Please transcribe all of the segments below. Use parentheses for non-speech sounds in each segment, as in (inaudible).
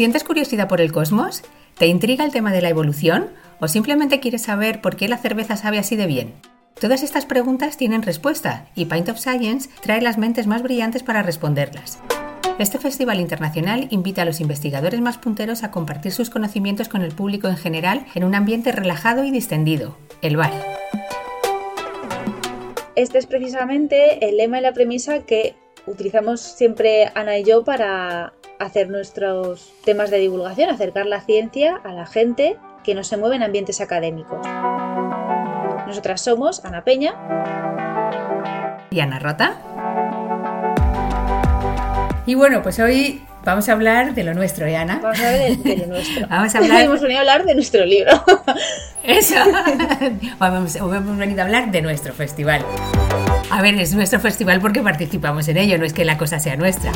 ¿Sientes curiosidad por el cosmos? ¿Te intriga el tema de la evolución? ¿O simplemente quieres saber por qué la cerveza sabe así de bien? Todas estas preguntas tienen respuesta y Pint of Science trae las mentes más brillantes para responderlas. Este festival internacional invita a los investigadores más punteros a compartir sus conocimientos con el público en general en un ambiente relajado y distendido, el bar. Este es precisamente el lema y la premisa que utilizamos siempre Ana y yo para hacer nuestros temas de divulgación, acercar la ciencia a la gente que no se mueve en ambientes académicos. Nosotras somos Ana Peña y Ana Rota. Y bueno, pues hoy vamos a hablar de lo nuestro, ¿eh, Ana? Vamos a hablar de, lo nuestro. (laughs) vamos a hablar... Hemos venido a hablar de nuestro libro. (laughs) Eso. (laughs) Vamos, hemos venido a hablar de nuestro festival. A ver, es nuestro festival porque participamos en ello, no es que la cosa sea nuestra.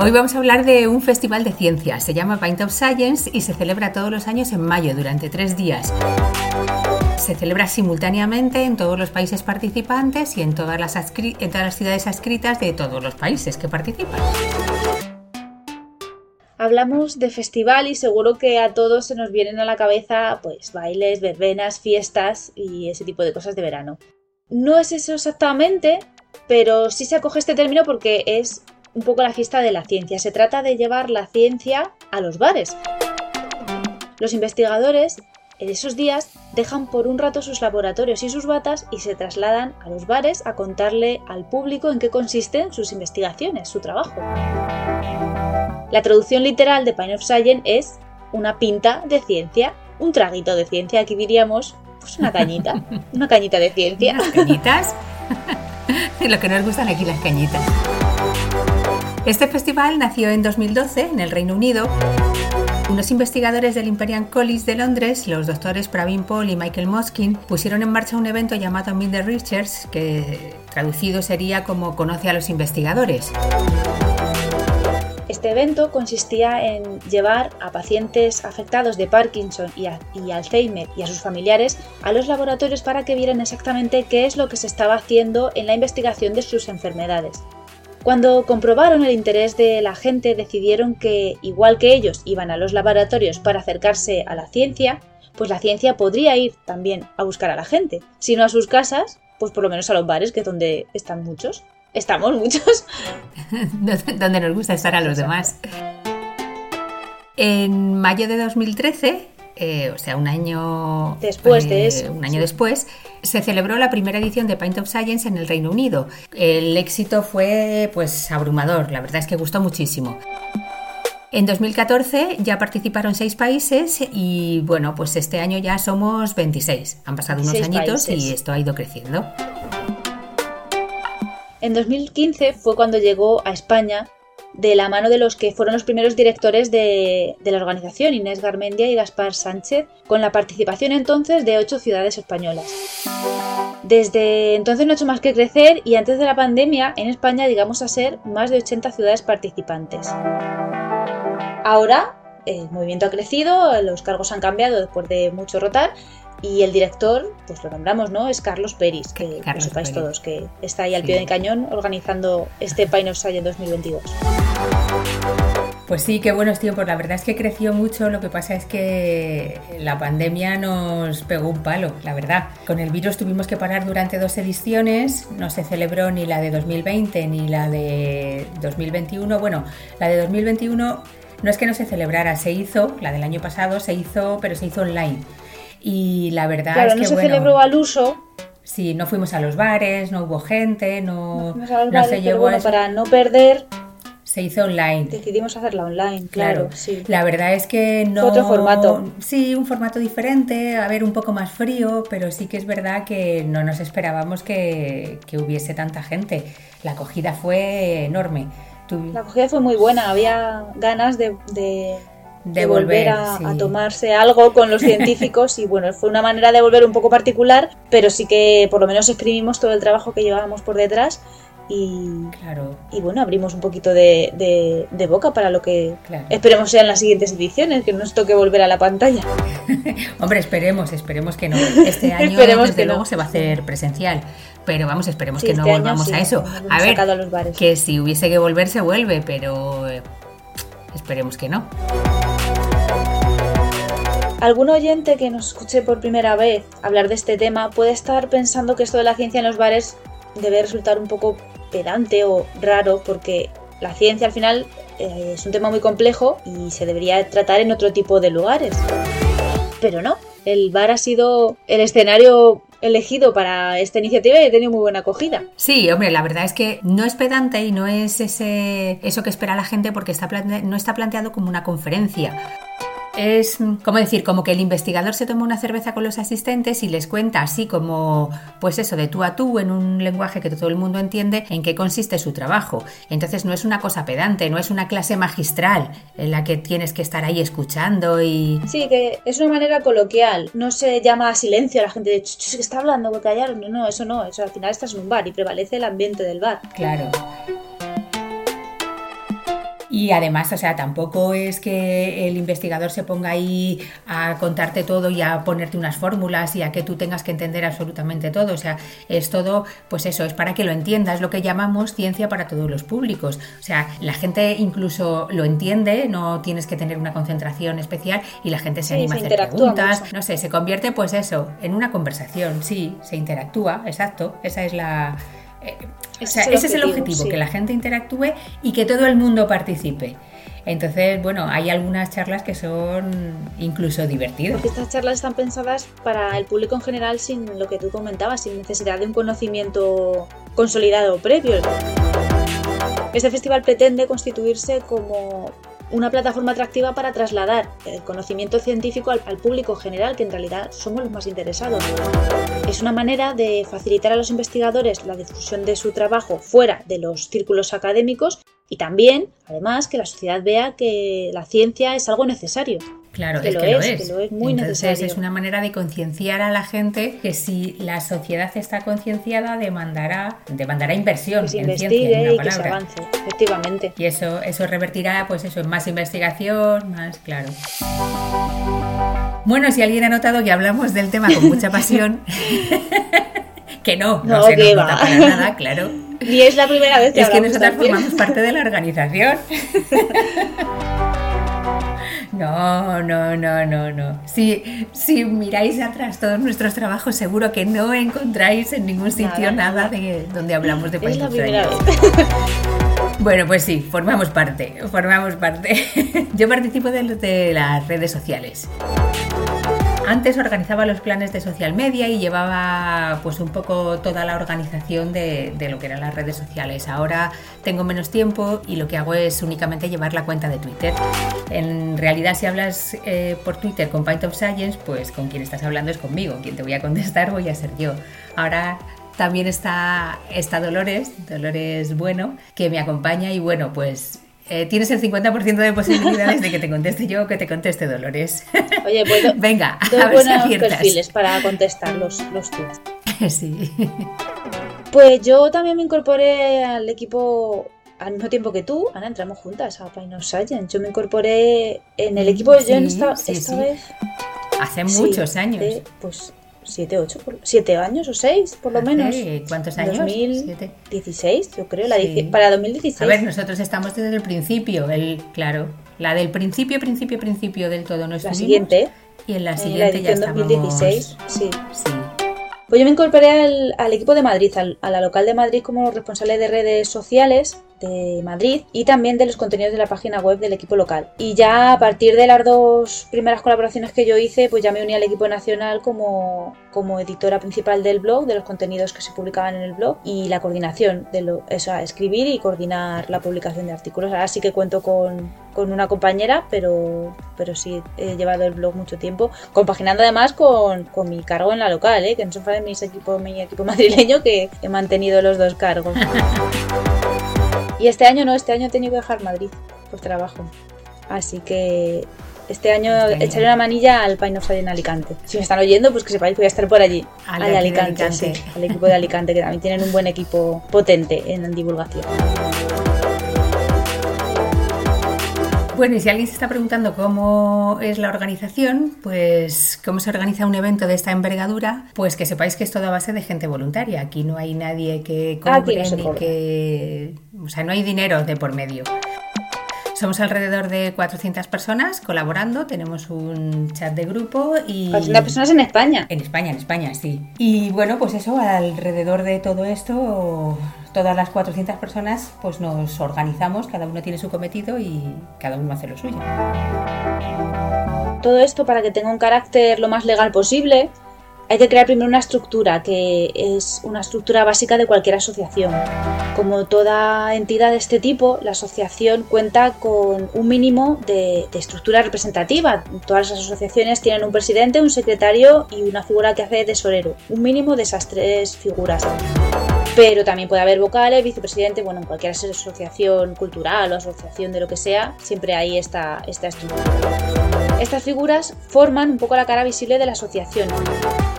Hoy vamos a hablar de un festival de ciencia. Se llama Pint of Science y se celebra todos los años en mayo, durante tres días. Se celebra simultáneamente en todos los países participantes y en todas las, ciudades adscritas de todos los países que participan. Hablamos de festival y seguro que a todos se nos vienen a la cabeza pues bailes, verbenas, fiestas y ese tipo de cosas de verano. No es eso exactamente, pero sí se acoge este término porque es un poco la fiesta de la ciencia. Se trata de llevar la ciencia a los bares. Los investigadores en esos días dejan por un rato sus laboratorios y sus batas y se trasladan a los bares a contarle al público en qué consisten sus investigaciones, su trabajo. La traducción literal de Pine of Science es una pinta de ciencia, un traguito de ciencia, aquí diríamos pues una cañita, una cañita de ciencia. ¿Unas cañitas? (laughs) Lo que nos gustan aquí las cañitas. Este festival nació en 2012 en el Reino Unido unos investigadores del Imperial College de Londres, los doctores Pravin Paul y Michael Moskin, pusieron en marcha un evento llamado Meet the Researchers, que traducido sería como Conoce a los investigadores. Este evento consistía en llevar a pacientes afectados de Parkinson y, Alzheimer y a sus familiares a los laboratorios para que vieran exactamente qué es lo que se estaba haciendo en la investigación de sus enfermedades. Cuando comprobaron el interés de la gente decidieron que, igual que ellos iban a los laboratorios para acercarse a la ciencia, pues la ciencia podría ir también a buscar a la gente, si no a sus casas, pues por lo menos a los bares, que es donde están muchos. Estamos muchos. (laughs) donde nos gusta estar a los demás. En mayo de 2013, eh, o sea, un año después de eh, eso, un año después, se celebró la primera edición de Paint of Science en el Reino Unido. El éxito fue pues abrumador, la verdad es que gustó muchísimo. En 2014 ya participaron seis países y bueno, pues este año ya somos 26. Han pasado unos añitos y esto ha ido creciendo. En 2015 fue cuando llegó a España de la mano de los que fueron los primeros directores de, la organización, Inés Garmendia y Gaspar Sánchez, con la participación entonces de ocho ciudades españolas. Desde entonces no ha hecho más que crecer y antes de la pandemia en España llegamos a ser más de 80 ciudades participantes. Ahora el movimiento ha crecido, los cargos han cambiado después de mucho rotar y el director, pues lo nombramos, ¿no? Es Carlos Peris, que lo sepáis todos, que está ahí al pie del cañón organizando este (laughs) Pine of Science 2022. Pues sí, qué buenos tiempos. La verdad es que creció mucho. Lo que pasa es que la pandemia nos pegó un palo, la verdad. Con el virus tuvimos que parar durante dos ediciones. No se celebró ni la de 2020 ni la de 2021. Bueno, la de 2021 no es que no se celebrara, se hizo, la del año pasado se hizo, pero se hizo online. Y la verdad claro, es que. no se celebró al uso. Sí, no fuimos a los bares, no hubo gente, no, no, se llevó bueno, para no perder. Se hizo online. Decidimos hacerla online, claro. sí. La verdad es que no. otro formato. Sí, un formato diferente, a ver, un poco más frío, pero sí que es verdad que no nos esperábamos que, que hubiese tanta gente. La acogida fue enorme. La acogida fue muy buena, había ganas de de, volver, a, tomarse algo con los científicos (laughs) y bueno, fue una manera de volver un poco particular, pero sí que por lo menos exprimimos todo el trabajo que llevábamos por detrás y, claro. y bueno, abrimos un poquito de, de, boca para lo que esperemos sean las siguientes ediciones, que nos toque volver a la pantalla. (laughs) Hombre, esperemos, esperemos que no. (laughs) Este año desde que luego se va a hacer presencial. Pero vamos, esperemos que no este volvamos a eso. A ver, que si hubiese que volver se vuelve, pero esperemos que no. Algún oyente que nos escuche por primera vez hablar de este tema puede estar pensando que esto de la ciencia en los bares debe resultar un poco pedante o raro porque la ciencia al final eh, es un tema muy complejo y se debería tratar en otro tipo de lugares. Pero no, el bar ha sido el escenario elegido para esta iniciativa y ha tenido muy buena acogida. Sí, hombre, la verdad es que no es pedante y no es ese, eso que espera la gente porque está no está planteado como una conferencia es, como decir, como que el investigador se toma una cerveza con los asistentes y les cuenta así como, pues eso, de tú a tú, en un lenguaje que todo el mundo entiende, en qué consiste su trabajo. Entonces no es una cosa pedante, no es una clase magistral en la que tienes que estar ahí escuchando y... Sí, que es una manera coloquial, no se llama a silencio a la gente de, que está hablando, que callaron, no, no, eso no, eso al final estás en un bar y prevalece el ambiente del bar. Claro. Y además, o sea, tampoco es que el investigador se ponga ahí a contarte todo y a ponerte unas fórmulas y a que tú tengas que entender absolutamente todo. O sea, es todo, pues eso, es para que lo entiendas, lo que llamamos ciencia para todos los públicos. O sea, la gente incluso lo entiende, no tienes que tener una concentración especial y la gente se anima a hacer preguntas. No sé, se convierte, pues eso, en una conversación. Sí, se interactúa, exacto. Esa es la ese, es, el objetivo, que la gente interactúe y que todo el mundo participe. Entonces, bueno, hay algunas charlas que son incluso divertidas. Porque estas charlas están pensadas para el público en general sin lo que tú comentabas, sin necesidad de un conocimiento consolidado previo. Este festival pretende constituirse como una plataforma atractiva para trasladar el conocimiento científico al, público general, que en realidad somos los más interesados. Es una manera de facilitar a los investigadores la difusión de su trabajo fuera de los círculos académicos y también, además, que la sociedad vea que la ciencia es algo necesario. Claro, es que lo es, lo es. muy Entonces es una manera de concienciar a la gente que si la sociedad está concienciada demandará, demandará inversión que en ciencia, y que se avance, efectivamente. Y eso, eso revertirá, pues eso, en más investigación, más claro. Bueno, si alguien ha notado que hablamos del tema con mucha pasión, (laughs) que no, no, se nos nota para nada, claro. Ni es la primera vez que Es que nosotros formamos parte de la organización. (laughs) No, no, no, no, no. Si, si miráis atrás todos nuestros trabajos, seguro que no encontráis en ningún sitio nada, de donde hablamos de vez. Bueno, pues sí, formamos parte, formamos parte. (laughs) Yo participo de, de las redes sociales. Antes organizaba los planes de social media y llevaba pues un poco toda la organización de, lo que eran las redes sociales. Ahora tengo menos tiempo y lo que hago es únicamente llevar la cuenta de Twitter. En realidad si hablas eh, por Twitter con Pint of Science, pues con quien estás hablando es conmigo. Quien te voy a contestar voy a ser yo. Ahora también está, está Dolores, Dolores Bueno, que me acompaña y bueno, pues eh, tienes el 50% de posibilidades de que te conteste yo o que te conteste Dolores. (laughs) Oye, bueno, (laughs) venga, a ver buenos perfiles para contestar los, los tweets. (laughs) Sí. Pues yo también me incorporé al equipo al mismo tiempo que tú. Ana, entramos juntas a Pine of Science. Yo me incorporé en el equipo, yo en esta, esta vez. Hace muchos años. pues siete, ocho, siete años o seis, por lo menos. ¿Cuántos años? 2016, yo creo, la para 2016. A ver, nosotros estamos desde el principio, el, claro, la del principio, principio, principio del todo no La siguiente. Y en la siguiente ya estábamos... 2016, sí. Sí. Pues yo me incorporé al, equipo de Madrid, a la local de Madrid como responsable de redes sociales de Madrid y también de los contenidos de la página web del equipo local. Y ya a partir de las dos primeras colaboraciones que yo hice, pues ya me uní al equipo nacional como, como editora principal del blog, de los contenidos que se publicaban en el blog y la coordinación de lo, eso, escribir y coordinar la publicación de artículos. Ahora sí que cuento con, con una compañera, pero, pero sí he llevado el blog mucho tiempo, compaginando además con, con mi cargo en la local, ¿eh? que no se de mis equipo, mi equipo (laughs) madrileño, que he mantenido los dos cargos. Y este año no, este año he tenido que dejar Madrid por trabajo. Así que este año echaré una manilla al Pine of en Alicante. Si me están oyendo, pues que sepáis que voy a estar por allí. Al, Alicante, al equipo de Alicante, que también tienen un buen equipo potente en divulgación. Bueno, y si alguien se está preguntando cómo es la organización, pues cómo se organiza un evento de esta envergadura, pues que sepáis que es todo a base de gente voluntaria. Aquí no hay nadie que cobre ni que... O sea, no hay dinero de por medio. Somos alrededor de 400 personas colaborando, tenemos un chat de grupo y... 400 personas en España. En España, en España, sí. Y bueno, pues eso, alrededor de todo esto, todas las 400 personas, pues nos organizamos, cada uno tiene su cometido y cada uno hace lo suyo. Todo esto para que tenga un carácter lo más legal posible, hay que crear primero una estructura, que es una estructura básica de cualquier asociación. Como toda entidad de este tipo, la asociación cuenta con un mínimo de, estructura representativa. Todas las asociaciones tienen un presidente, un secretario y una figura que hace de tesorero. Un mínimo de esas tres figuras. Pero también puede haber vocales, vicepresidente, bueno, en cualquier asociación cultural o asociación de lo que sea, siempre hay esta, esta estructura. Estas figuras forman un poco la cara visible de la asociación.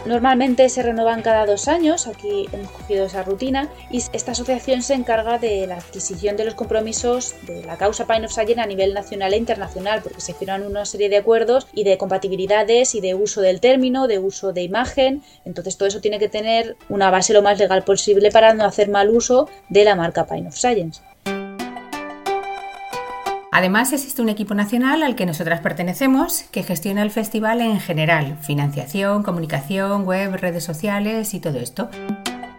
Normalmente se renuevan cada dos años, aquí hemos cogido esa rutina, y esta asociación se encarga de la adquisición de los compromisos de la causa Pine of Science a nivel nacional e internacional, porque se firman una serie de acuerdos y de compatibilidades y de uso del término, de uso de imagen, entonces todo eso tiene que tener una base lo más legal posible para no hacer mal uso de la marca Pine of Science. Además, existe un equipo nacional al que nosotras pertenecemos que gestiona el festival en general, financiación, comunicación, web, redes sociales y todo esto.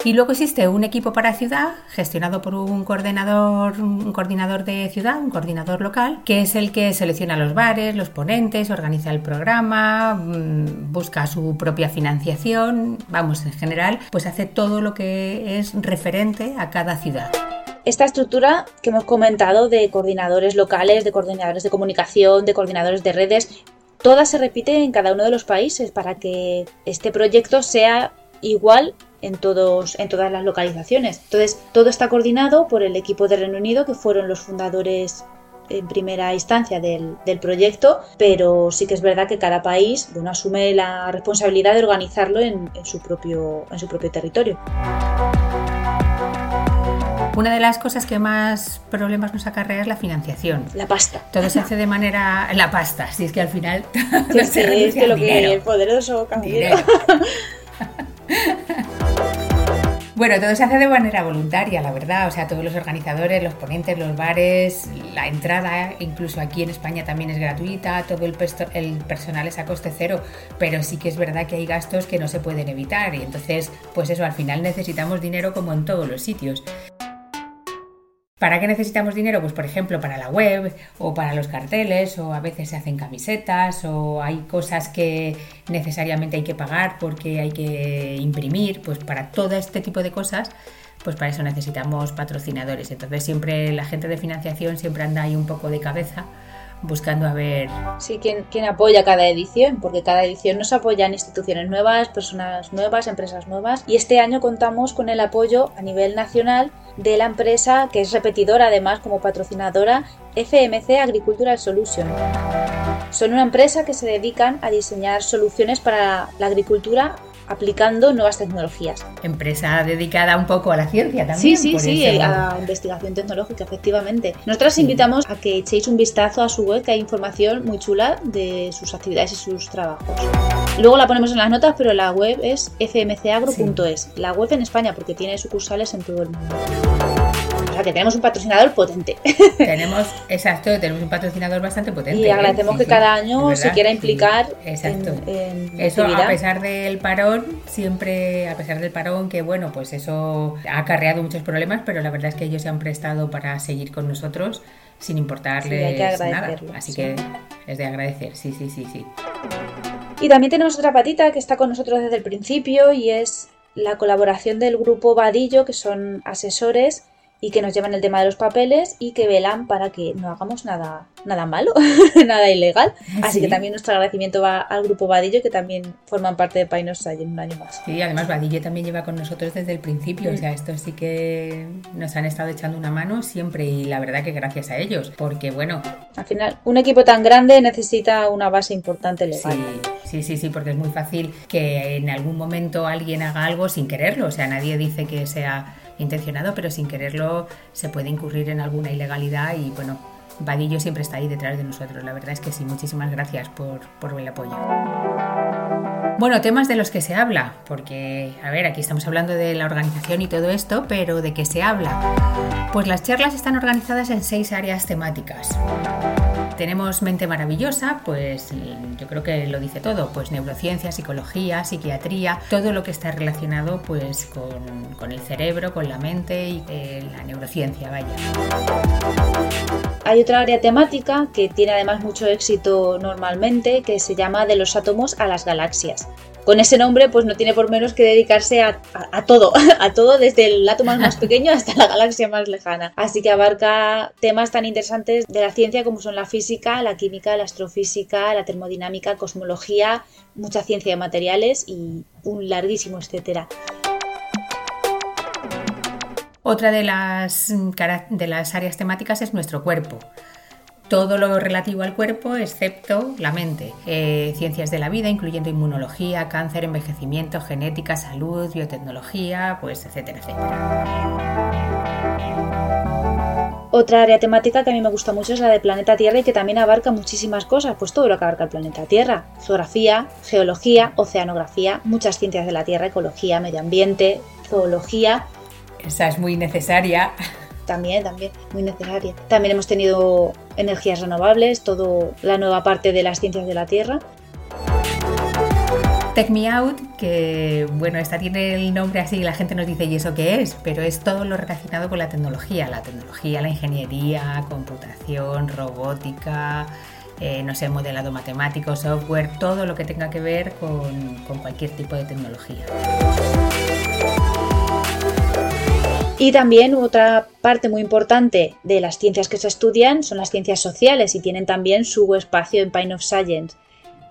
Y luego existe un equipo para ciudad, gestionado por un coordinador, un coordinador de ciudad, un coordinador local, que es el que selecciona los bares, los ponentes, organiza el programa, mm, busca su propia financiación, vamos, en general, pues hace todo lo que es referente a cada ciudad. Esta estructura que hemos comentado de coordinadores locales, de coordinadores de comunicación, de coordinadores de redes, toda se repite en cada uno de los países para que este proyecto sea igual en, todos, en todas las localizaciones. Entonces, todo está coordinado por el equipo de Reino Unido, que fueron los fundadores en primera instancia del, proyecto, pero sí que es verdad que cada país asume la responsabilidad de organizarlo en, su propio, en su propio territorio. Una de las cosas que más problemas nos acarrea es la financiación. La pasta. Todo se hace de manera. La pasta, si es que al final. (laughs) Sí, sí, es que lo que el poderoso cambia. (laughs) Bueno, todo se hace de manera voluntaria, la verdad. O sea, todos los organizadores, los ponentes, los bares, la entrada, incluso aquí en España también es gratuita, todo el, el personal es a coste cero, pero sí que es verdad que hay gastos que no se pueden evitar y entonces, pues eso, al final necesitamos dinero como en todos los sitios. ¿Para qué necesitamos dinero? Pues por ejemplo para la web o para los carteles o a veces se hacen camisetas o hay cosas que necesariamente hay que pagar porque hay que imprimir, pues para todo este tipo de cosas pues para eso necesitamos patrocinadores. Entonces siempre la gente de financiación siempre anda ahí un poco de cabeza buscando a ver... Sí, ¿quién, apoya cada edición, porque cada edición nos apoyan instituciones nuevas, personas nuevas, empresas nuevas. Y este año contamos con el apoyo a nivel nacional de la empresa que es repetidora además como patrocinadora FMC Agricultural Solution. Son una empresa que se dedican a diseñar soluciones para la agricultura aplicando nuevas tecnologías. Empresa dedicada un poco a la ciencia también. Sí, sí, sí, a investigación tecnológica, efectivamente. Nosotras invitamos a que echéis un vistazo a su web, que hay información muy chula de sus actividades y sus trabajos. Luego la ponemos en las notas, pero la web es fmcagro.es, la web en España, porque tiene sucursales en todo el mundo tenemos un patrocinador potente. (laughs) Tenemos, exacto, tenemos un patrocinador bastante potente. Y agradecemos que cada año se quiera implicar. exacto. eso a pesar del parón, siempre, a pesar del parón, que bueno, pues eso ha acarreado muchos problemas, pero la verdad es que ellos se han prestado para seguir con nosotros sin importarles nada. Así que es de agradecer, sí, sí, sí, sí. Y también tenemos otra patita que está con nosotros desde el principio y es la colaboración del grupo Vadillo, que son asesores y que nos llevan el tema de los papeles y que velan para que no hagamos nada, nada malo, (laughs) nada ilegal. Así que también nuestro agradecimiento va al grupo Vadillo, que también forman parte de Painos en un año más. Sí, además Vadillo también lleva con nosotros desde el principio, o sea, esto sí que nos han estado echando una mano siempre y la verdad que gracias a ellos, porque bueno... Al final, un equipo tan grande necesita una base importante legal. Sí. Sí, sí, sí, porque es muy fácil que en algún momento alguien haga algo sin quererlo. O sea, nadie dice que sea intencionado, pero sin quererlo se puede incurrir en alguna ilegalidad y bueno, Vadillo siempre está ahí detrás de nosotros. La verdad es que sí, muchísimas gracias por, por el apoyo. Bueno, temas de los que se habla, porque, a ver, aquí estamos hablando de la organización y todo esto, pero ¿de qué se habla? Pues las charlas están organizadas en seis áreas temáticas. Tenemos mente maravillosa, pues yo creo que lo dice todo, pues neurociencia, psicología, psiquiatría, todo lo que está relacionado pues con, con el cerebro, con la mente y eh, la neurociencia, vaya. Hay otra área temática que tiene además mucho éxito normalmente, que se llama de los átomos a las galaxias con ese nombre pues no tiene por menos que dedicarse a, todo, (laughs) a todo desde el átomo más (laughs) pequeño hasta la galaxia más lejana. Así que abarca temas tan interesantes de la ciencia como son la física, la química, la astrofísica, la termodinámica, cosmología, mucha ciencia de materiales y un larguísimo etcétera. Otra de las, de las áreas temáticas es nuestro cuerpo todo lo relativo al cuerpo excepto la mente. Eh, ciencias de la vida, incluyendo inmunología, cáncer, envejecimiento, genética, salud, biotecnología, pues etcétera, etcétera. Otra área temática que a mí me gusta mucho es la de planeta Tierra y que también abarca muchísimas cosas, pues todo lo que abarca el planeta Tierra. Geografía, geología, oceanografía, muchas ciencias de la Tierra, ecología, medio ambiente, zoología. Esa es muy necesaria. También, también, muy necesaria. También hemos tenido energías renovables, toda la nueva parte de las ciencias de la Tierra. Tech Me Out, que bueno, esta tiene el nombre así y la gente nos dice, ¿y eso qué es? Pero es todo lo relacionado con la tecnología, la tecnología, la ingeniería, computación, robótica, eh, no sé, modelado matemático, software, todo lo que tenga que ver con, con cualquier tipo de tecnología. Y también otra parte muy importante de las ciencias que se estudian son las ciencias sociales y tienen también su espacio en Pine of Science.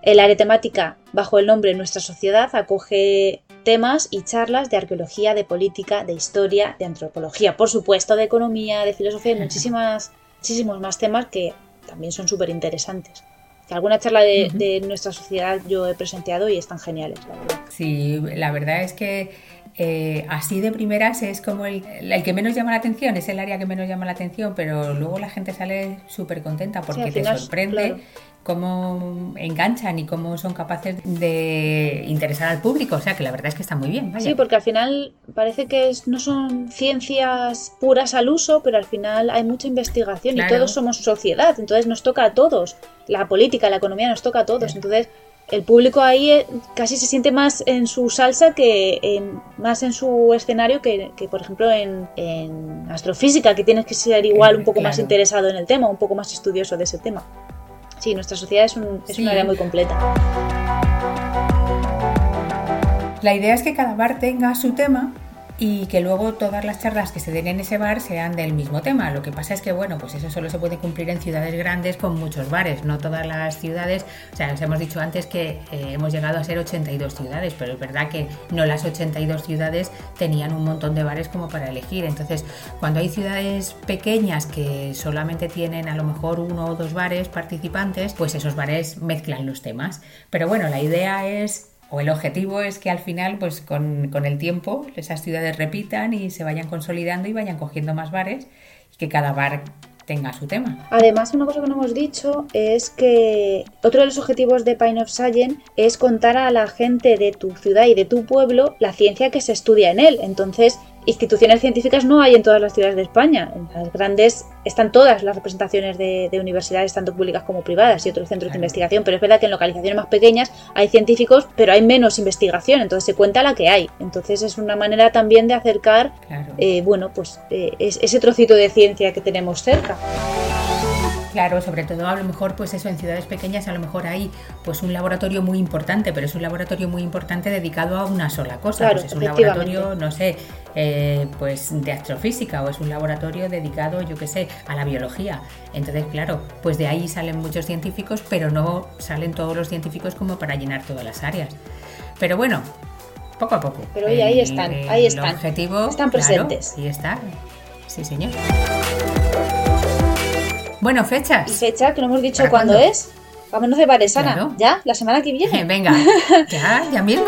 El área temática bajo el nombre Nuestra Sociedad acoge temas y charlas de arqueología, de política, de historia, de antropología, por supuesto, de economía, de filosofía y muchísimas, muchísimos más temas que también son súper interesantes. Alguna charla de, de, nuestra sociedad yo he presenciado y están geniales, la verdad. Sí, la verdad es que eh, así de primeras es como el, que menos llama la atención, es el área que menos llama la atención, pero luego la gente sale súper contenta porque te sorprende cómo enganchan y cómo son capaces de interesar al público. O sea que la verdad es que está muy bien. Sí, porque al final parece que no son ciencias puras al uso, pero al final hay mucha investigación y todos somos sociedad, entonces nos toca a todos. La política, la economía nos toca a todos. Entonces el público ahí eh, casi se siente más en su salsa que en, más en su escenario que, por ejemplo en, astrofísica, que tienes que ser igual un poco más interesado en el tema, un poco más estudioso de ese tema. Sí, nuestra sociedad es, un, es una área muy completa. La idea es que cada bar tenga su tema y que luego todas las charlas que se den en ese bar sean del mismo tema. Lo que pasa es que, bueno, pues eso solo se puede cumplir en ciudades grandes con muchos bares, no todas las ciudades. O sea, os hemos dicho antes que eh, hemos llegado a ser 82 ciudades, pero es verdad que no las 82 ciudades tenían un montón de bares como para elegir. Entonces, cuando hay ciudades pequeñas que solamente tienen a lo mejor uno o dos bares participantes, pues esos bares mezclan los temas. Pero bueno, la idea es o el objetivo es que al final, pues con, con, el tiempo, esas ciudades repitan y se vayan consolidando y vayan cogiendo más bares y que cada bar tenga su tema. Además, una cosa que no hemos dicho es que otro de los objetivos de Pine of Science es contar a la gente de tu ciudad y de tu pueblo la ciencia que se estudia en él. Entonces, instituciones científicas no hay en todas las ciudades de España. En las grandes están todas las representaciones de, universidades, tanto públicas como privadas, y otros centros de investigación, pero es verdad que en localizaciones más pequeñas hay científicos, pero hay menos investigación, entonces se cuenta la que hay. Entonces es una manera también de acercar, eh, bueno, pues eh, ese trocito de ciencia que tenemos cerca. Claro, sobre todo a lo mejor pues eso en ciudades pequeñas a lo mejor hay pues un laboratorio muy importante, pero es un laboratorio muy importante dedicado a una sola cosa. pues es un laboratorio, no sé, eh, pues de astrofísica o es un laboratorio dedicado, yo qué sé, a la biología. Entonces, claro, pues de ahí salen muchos científicos, pero no salen todos los científicos como para llenar todas las áreas. Pero bueno, poco a poco. Pero ahí están, ahí están. Objetivo, están presentes. Ahí está. Sí, señor. Bueno, fechas. ¿Y fecha? Que no hemos dicho cuándo es. Vámonos de bares, Ana. Claro. Ya, la semana que viene. (laughs) Venga, (laughs) ya, ya mismo.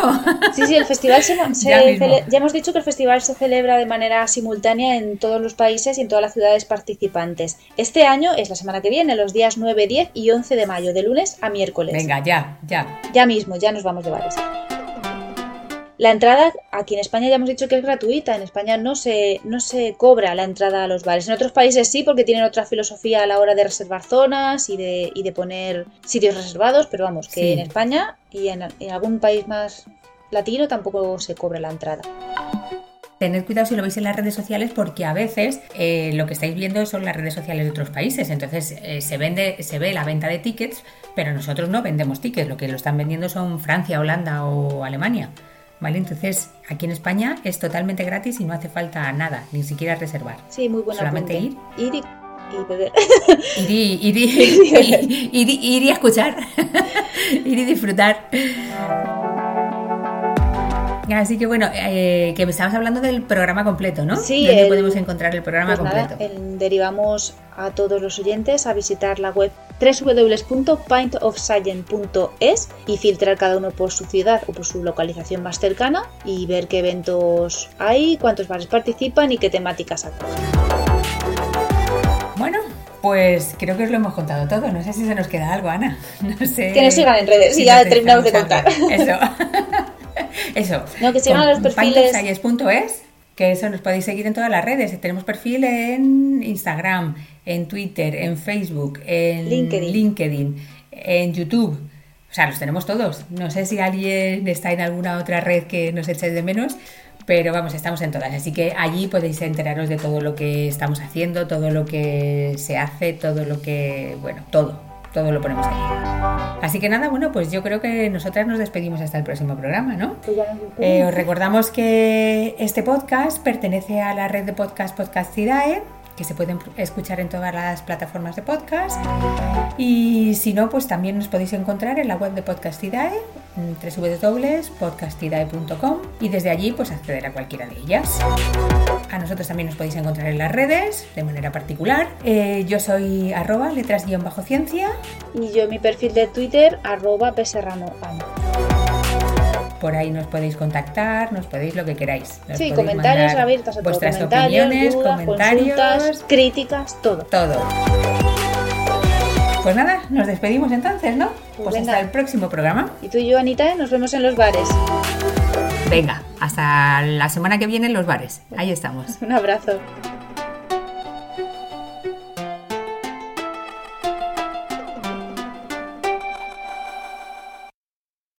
Sí, sí, el festival se, (laughs) se Ya cele- ya hemos dicho que el festival se celebra de manera simultánea en todos los países y en todas las ciudades participantes. Este año es la semana que viene, los días 9, 10 y 11 de mayo, de lunes a miércoles. Venga, ya, ya. Ya mismo, ya nos vamos de bares. La entrada, aquí en España ya hemos dicho que es gratuita, en España no se, no se cobra la entrada a los bares. En otros países sí, porque tienen otra filosofía a la hora de reservar zonas y de, y de poner sitios reservados, pero vamos, que Sí. en España y en, en algún país más latino tampoco se cobra la entrada. Tened cuidado si lo veis en las redes sociales porque a veces eh, lo que estáis viendo son las redes sociales de otros países. Entonces eh, se vende, se ve la venta de tickets, pero nosotros no vendemos tickets. Lo que lo están vendiendo son Francia, Holanda o Alemania. ¿Vale? Entonces aquí en España es totalmente gratis y no hace falta nada, ni siquiera reservar. Sí, muy buena Solamente apunte. Ir y, y beber. (laughs) Ir y, ir y- (laughs) (laughs) ir ir y escuchar, ir y disfrutar. Así que bueno, eh, que estabas hablando del programa completo, ¿no? Sí, ¿Dónde el- podemos encontrar el programa Pues nada, completo? el- derivamos a todos los oyentes a visitar la web www.pintofscience.es y filtrar cada uno por su ciudad o por su localización más cercana y ver qué eventos hay, cuántos bares participan y qué temáticas acogen. Bueno, pues creo que os lo hemos contado todo. No sé si se nos queda algo, Ana. (laughs) No sé. Que nos sigan en redes y si ya terminamos de contar. algo. Eso. (laughs) (laughs) Eso. No, que sigan a los perfiles- que eso nos podéis seguir en todas las redes. Tenemos perfil en Instagram, en Twitter, en Facebook, en LinkedIn. LinkedIn, en YouTube. O sea, los tenemos todos. No sé si alguien está en alguna otra red que nos echéis de menos, pero vamos, estamos en todas. Así que allí podéis enteraros de todo lo que estamos haciendo, todo lo que se hace, todo lo que, bueno, todo, todo lo ponemos ahí. Así que nada, bueno, pues yo creo que nosotras nos despedimos hasta el próximo programa, ¿no? Eh, os recordamos que este podcast pertenece a la red de podcast Podcastidae, que se pueden escuchar en todas las plataformas de podcast. Y si no, pues también nos podéis encontrar en la web de Podcastidae, www.podcastidae.com y desde allí pues acceder a cualquiera de ellas. A nosotros también nos podéis encontrar en las redes de manera particular. Eh, yo soy arroba letras-ciencia. Y yo mi perfil de Twitter, arroba beserranoana. Por ahí nos podéis contactar, nos podéis lo que queráis. Nos Sí, comentarios abiertos a todo. vuestras Comentarios, opiniones, dudas, comentarios, consultas, críticas, todo. todo. Pues nada, nos despedimos entonces, ¿no? Pues, venga. hasta el próximo programa. Y tú y yo, Anita, nos vemos en los bares. Venga, hasta la semana que viene en los bares. Ahí estamos. (laughs) Un abrazo.